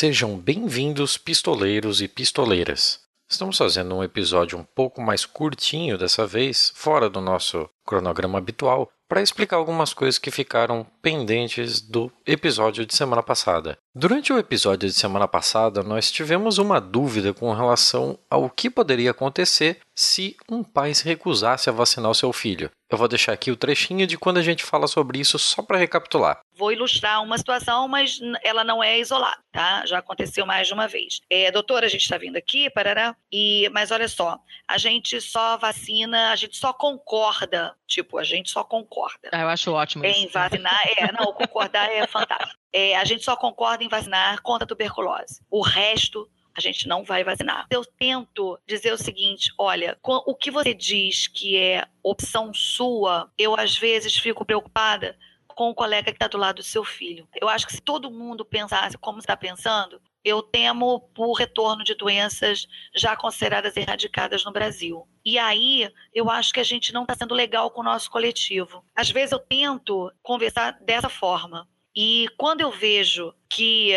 Sejam bem-vindos, pistoleiros e pistoleiras. Estamos fazendo um episódio um pouco mais curtinho dessa vez, fora do nosso cronograma habitual, para explicar algumas coisas que ficaram pendentes do episódio de semana passada. Durante o episódio de semana passada, nós tivemos uma dúvida com relação ao que poderia acontecer se um pai se recusasse a vacinar o seu filho. Eu vou deixar aqui o trechinho de quando a gente fala sobre isso só para recapitular. Vou ilustrar uma situação, mas ela não é isolada, tá? Já aconteceu mais de uma vez. É, doutora, a gente está vindo aqui, parará, e, mas olha só, a gente só vacina, a gente só concorda, tipo, a gente só concorda. Ah, eu acho ótimo Em isso. vacinar, é, não, concordar é fantástico. É, a gente só concorda em vacinar contra a tuberculose. O resto a gente não vai vacinar. Eu tento dizer o seguinte: olha, o que você diz que é opção sua, eu às vezes fico preocupada com o colega que está do lado do seu filho. Eu acho que se todo mundo pensasse como está pensando, eu temo por retorno de doenças já consideradas erradicadas no Brasil. E aí, eu acho que a gente não está sendo legal com o nosso coletivo. Às vezes eu tento conversar dessa forma. E quando eu vejo que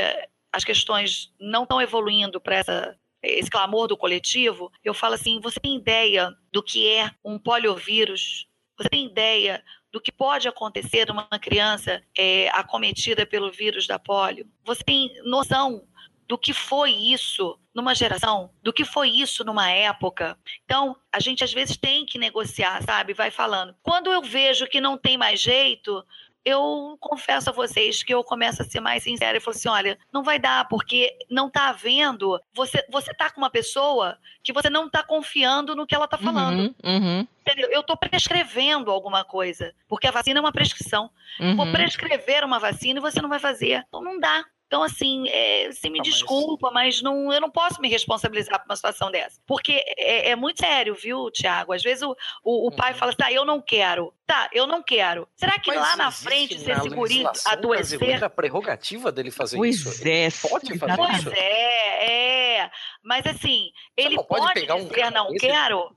as questões não estão evoluindo para essa esse clamor do coletivo, eu falo assim: você tem ideia do que é um poliovírus? Você tem ideia do que pode acontecer numa criança é, acometida pelo vírus da polio? Você tem noção do que foi isso numa geração, do que foi isso numa época. Então, a gente às vezes tem que negociar, sabe? Vai falando. Quando eu vejo que não tem mais jeito, eu confesso a vocês que eu começo a ser mais sincera e falo assim: olha, não vai dar, porque não está havendo. Você, você tá com uma pessoa que você não está confiando no que ela está falando. Uhum, uhum. Entendeu? Eu estou prescrevendo alguma coisa, porque a vacina é uma prescrição. Uhum. Vou prescrever uma vacina e você não vai fazer. Então não dá. Então, assim, é, você me não, desculpa, mas... mas, não, eu não posso me responsabilizar por uma situação dessa. Porque é, é muito sério, viu, Tiago? Às vezes o, o, o pai uhum. fala, tá, eu não quero. Tá, eu não quero. Será que mas lá na frente, se esse guri adoecer... a prerrogativa dele fazer pois isso? É, ele pode fazer pois isso? Pois é, é. Mas, assim, Você ele pode, pode pegar dizer um não quero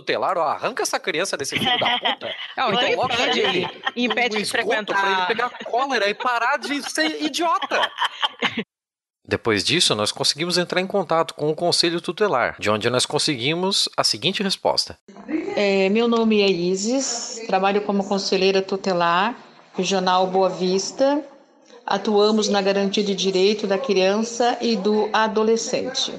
tutelar, ó, arranca essa criança desse filho da puta. Não, e então coloca impede, ele impede no de frequentar. Pra ele pegar cólera e parar de ser idiota. Depois disso, nós conseguimos entrar em contato com o Conselho Tutelar, de onde nós conseguimos a seguinte resposta. É, meu nome é Isis, trabalho como conselheira tutelar, regional Boa Vista. Atuamos na garantia de direito da criança e do adolescente.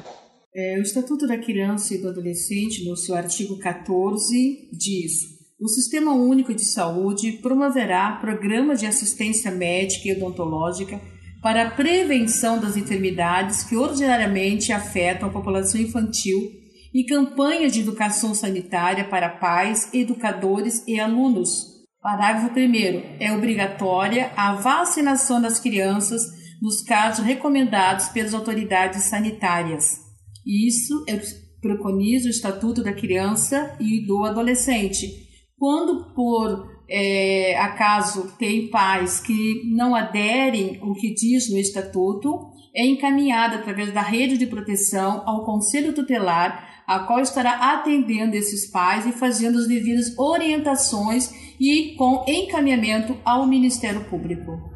É, o Estatuto da Criança e do Adolescente, no seu artigo 14, diz: o Sistema Único de Saúde promoverá programas de assistência médica e odontológica para a prevenção das enfermidades que ordinariamente afetam a população infantil e campanhas de educação sanitária para pais, educadores e alunos. Parágrafo 1. É obrigatória a vacinação das crianças nos casos recomendados pelas autoridades sanitárias. Isso é, preconiza o Estatuto da Criança e do Adolescente. Quando, por é, acaso tem pais que não aderem ao que diz no estatuto, é encaminhada através da rede de proteção ao Conselho Tutelar, a qual estará atendendo esses pais e fazendo as devidas orientações e com encaminhamento ao Ministério Público.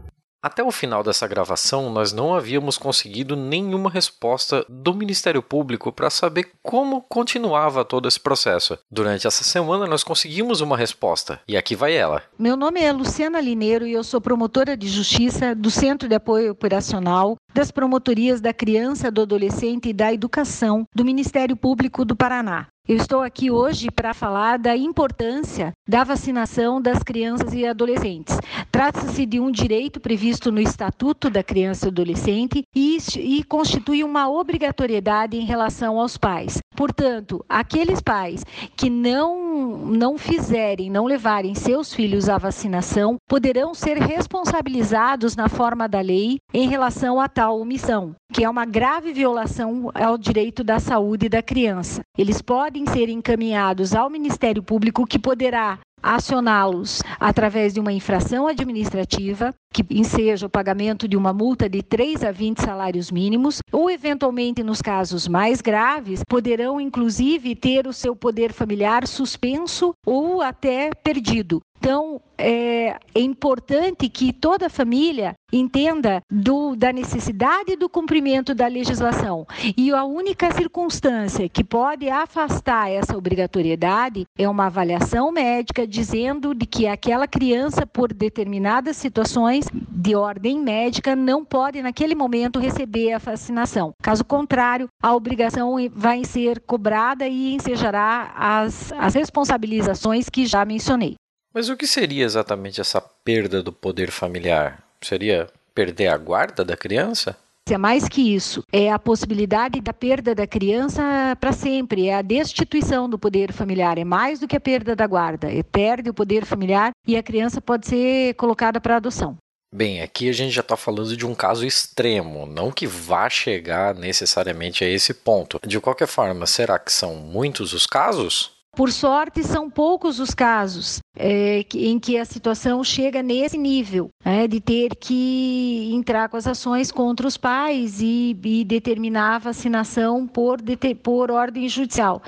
Até o final dessa gravação, nós não havíamos conseguido nenhuma resposta do Ministério Público para saber como continuava todo esse processo. Durante essa semana, nós conseguimos uma resposta, e aqui vai ela. Meu nome é Luciana Lineiro e eu sou promotora de justiça do Centro de Apoio Operacional das Promotorias da Criança, do Adolescente e da Educação do Ministério Público do Paraná. Eu estou aqui hoje para falar da importância da vacinação das crianças e adolescentes. Trata-se de um direito previsto no Estatuto da Criança e Adolescente e, e, constitui uma obrigatoriedade em relação aos pais. Portanto, aqueles pais que não, não fizerem, não levarem seus filhos à vacinação, poderão ser responsabilizados na forma da lei em relação a tal omissão, que é uma grave violação ao direito da saúde da criança. Eles podem ser encaminhados ao Ministério Público, que poderá acioná-los através de uma infração administrativa que enseja o pagamento de uma multa de 3 a 20 salários mínimos, ou eventualmente nos casos mais graves, poderão inclusive ter o seu poder familiar suspenso ou até perdido. Então, é, é, importante que toda família entenda do, da necessidade do cumprimento da legislação. E a única circunstância que pode afastar essa obrigatoriedade é uma avaliação médica dizendo de que aquela criança, por determinadas situações de ordem médica, não pode, naquele momento, receber a vacinação. Caso contrário, a obrigação vai ser cobrada e ensejará as, as responsabilizações que já mencionei. Mas o que seria exatamente essa perda do poder familiar? Seria perder a guarda da criança? É mais que isso, é a possibilidade da perda da criança para sempre, é a destituição do poder familiar, é mais do que a perda da guarda, é perde o poder familiar e a criança pode ser colocada para adoção. Bem, aqui a gente já está falando de um caso extremo, não que vá chegar necessariamente a esse ponto. De qualquer forma, será que são muitos os casos? Por sorte, são poucos os casos é, em que a situação chega nesse nível, é, de ter que entrar com as ações contra os pais e, e determinar a vacinação por, por ordem judicial.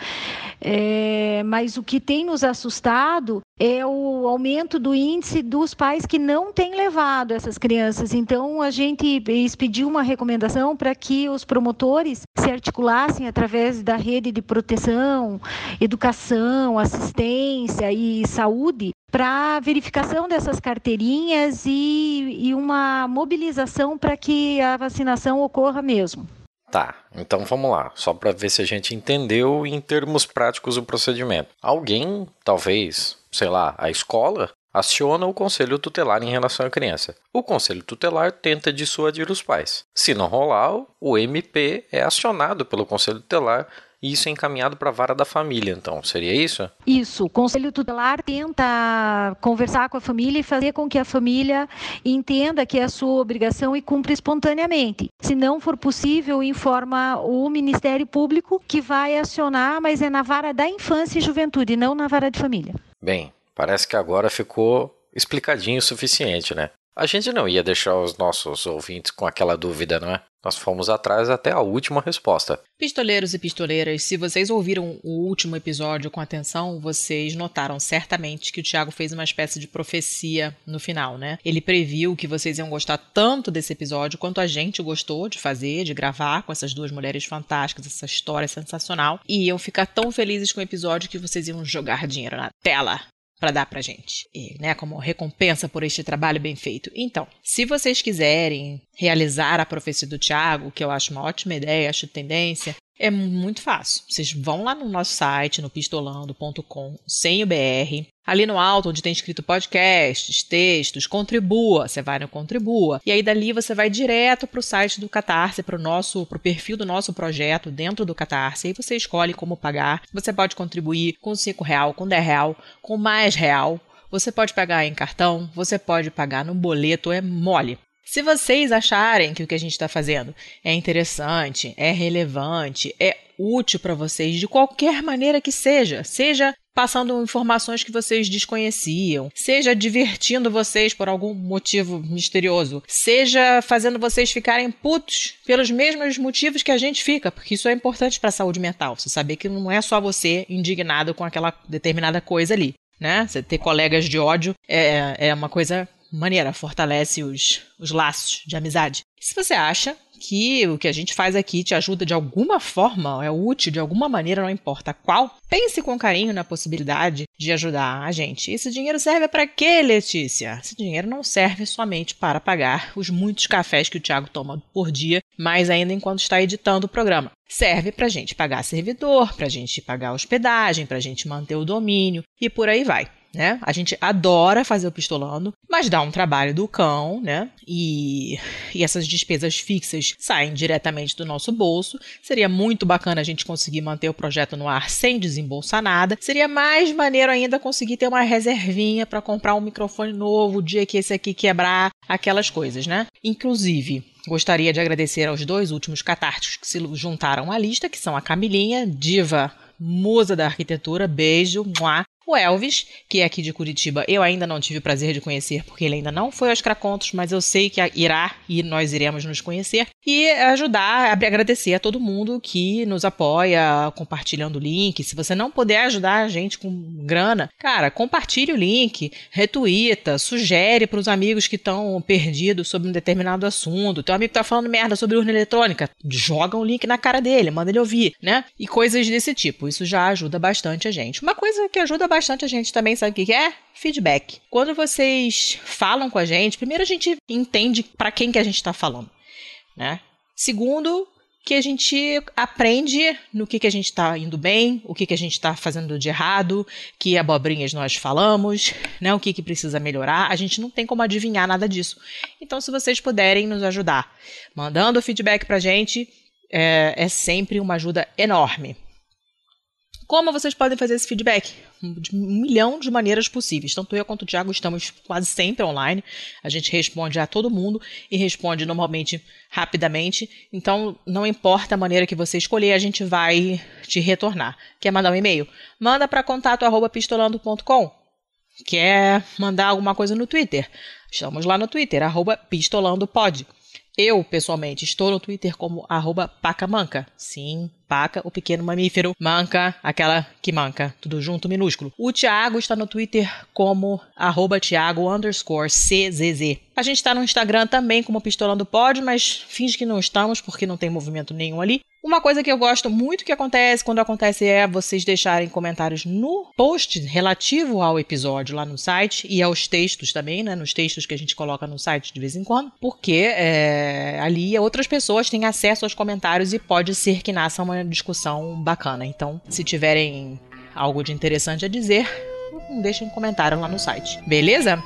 É, mas o que tem nos assustado é o aumento do índice dos pais que não têm levado essas crianças. Então, a gente expediu uma recomendação para que os promotores se articulassem através da rede de proteção, educação, assistência e saúde para verificação dessas carteirinhas e, e uma mobilização para que a vacinação ocorra mesmo. Tá, então vamos lá, só para ver se a gente entendeu em termos práticos o procedimento. Alguém, talvez, sei lá, a escola, aciona o conselho tutelar em relação à criança. O conselho tutelar tenta dissuadir os pais. Se não rolar, o MP é acionado pelo conselho tutelar e isso é encaminhado para a vara da família, então, seria isso? Isso. O conselho tutelar tenta conversar com a família e fazer com que a família entenda que é a sua obrigação e cumpra espontaneamente. Se não for possível, informa o Ministério Público que vai acionar, mas é na vara da infância e juventude, não na vara de família. Bem, parece que agora ficou explicadinho o suficiente, né? A gente não ia deixar os nossos ouvintes com aquela dúvida, não é? Nós fomos atrás até a última resposta. Pistoleiros e pistoleiras, se vocês ouviram o último episódio com atenção, vocês notaram certamente que o Thiago fez uma espécie de profecia no final, né? Ele previu que vocês iam gostar tanto desse episódio quanto a gente gostou de fazer, de gravar com essas duas mulheres fantásticas, essa história sensacional. E iam ficar tão felizes com o episódio que vocês iam jogar dinheiro na tela para dar para gente, e, né, como recompensa por este trabalho bem feito. Então, se vocês quiserem realizar a profecia do Tiago, que eu acho uma ótima ideia, acho tendência, é muito fácil. Vocês vão lá no nosso site, no pistolando.com, sem o BR. Ali no alto, onde tem escrito podcasts, textos, contribua, você vai no contribua. E aí dali você vai direto para o site do Catarse, para o nosso, pro perfil do nosso projeto dentro do Catarse. Aí você escolhe como pagar. Você pode contribuir com 5 real, com 10 real, com mais real. Você pode pagar em cartão, você pode pagar no boleto, é mole. Se vocês acharem que o que a gente está fazendo é interessante, é relevante, é útil para vocês de qualquer maneira que seja, seja passando informações que vocês desconheciam, seja divertindo vocês por algum motivo misterioso, seja fazendo vocês ficarem putos pelos mesmos motivos que a gente fica, porque isso é importante para a saúde mental. Você saber que não é só você indignado com aquela determinada coisa ali. Né? Você ter colegas de ódio é, é uma coisa maneira, fortalece os, os laços de amizade. Se você acha que o que a gente faz aqui te ajuda de alguma forma, é útil de alguma maneira, não importa qual, pense com carinho na possibilidade de ajudar a gente. Esse dinheiro serve para quê, Letícia? Esse dinheiro não serve somente para pagar os muitos cafés que o Thiago toma por dia, mas ainda enquanto está editando o programa. Serve para a gente pagar servidor, para a gente pagar hospedagem, para a gente manter o domínio e por aí vai né? A gente adora fazer o pistolando, mas dá um trabalho do cão, né? E, e essas despesas fixas saem diretamente do nosso bolso. Seria muito bacana a gente conseguir manter o projeto no ar sem desembolsar nada. Seria mais maneiro ainda conseguir ter uma reservinha para comprar um microfone novo o dia que esse aqui quebrar, aquelas coisas, né? Inclusive, Gostaria de agradecer aos dois últimos catárticos que se juntaram à lista, que são a Camilinha, diva musa da arquitetura, beijo, muá, O Elvis, que é aqui de Curitiba, eu ainda não tive o prazer de conhecer, porque ele ainda não foi aos Cracontos, mas eu sei que irá e nós iremos nos conhecer. E ajudar, agradecer a todo mundo que nos apoia, compartilhando o link. Se você não puder ajudar a gente com grana, cara, compartilhe o link, retuita, sugere para os amigos que estão perdidos sobre um determinado assunto. Teu amigo tá falando merda sobre urna eletrônica, joga um link na cara dele, manda ele ouvir, né? E coisas desse tipo. Isso já ajuda bastante a gente. Uma coisa que ajuda bastante a gente também, sabe o que é? Feedback. Quando vocês falam com a gente, primeiro a gente entende para quem que a gente está falando, né? Segundo, que a gente aprende no que, que a gente está indo bem, o que, que a gente está fazendo de errado, que abobrinhas nós falamos, né, o que, que precisa melhorar. A gente não tem como adivinhar nada disso. Então, se vocês puderem nos ajudar mandando feedback para a gente, é, é sempre uma ajuda enorme. Como vocês podem fazer esse feedback? De um milhão de maneiras possíveis. Tanto eu quanto o Thiago estamos quase sempre online. A gente responde a todo mundo e responde normalmente rapidamente. Então, não importa a maneira que você escolher, a gente vai te retornar. Quer mandar um e-mail? Manda para contato@pistolando.com. Quer mandar alguma coisa no Twitter? Estamos lá no Twitter, arroba pistolandopod. Eu, pessoalmente, estou no Twitter como arroba pacamanca. Sim, paca, o pequeno mamífero, manca, aquela que manca, tudo junto, minúsculo. O Thiago está no Twitter como arroba Thiago underscore CZZ. A gente está no Instagram também como Pistolando Pod, mas finge que não estamos porque não tem movimento nenhum ali. Uma coisa que eu gosto muito que acontece quando acontece é vocês deixarem comentários no post relativo ao episódio lá no site e aos textos também, né? Nos textos que a gente coloca no site de vez em quando, porque é, ali outras pessoas têm acesso aos comentários e pode ser que nasça uma discussão bacana. Então, se tiverem algo de interessante a dizer, deixem um comentário lá no site. Beleza?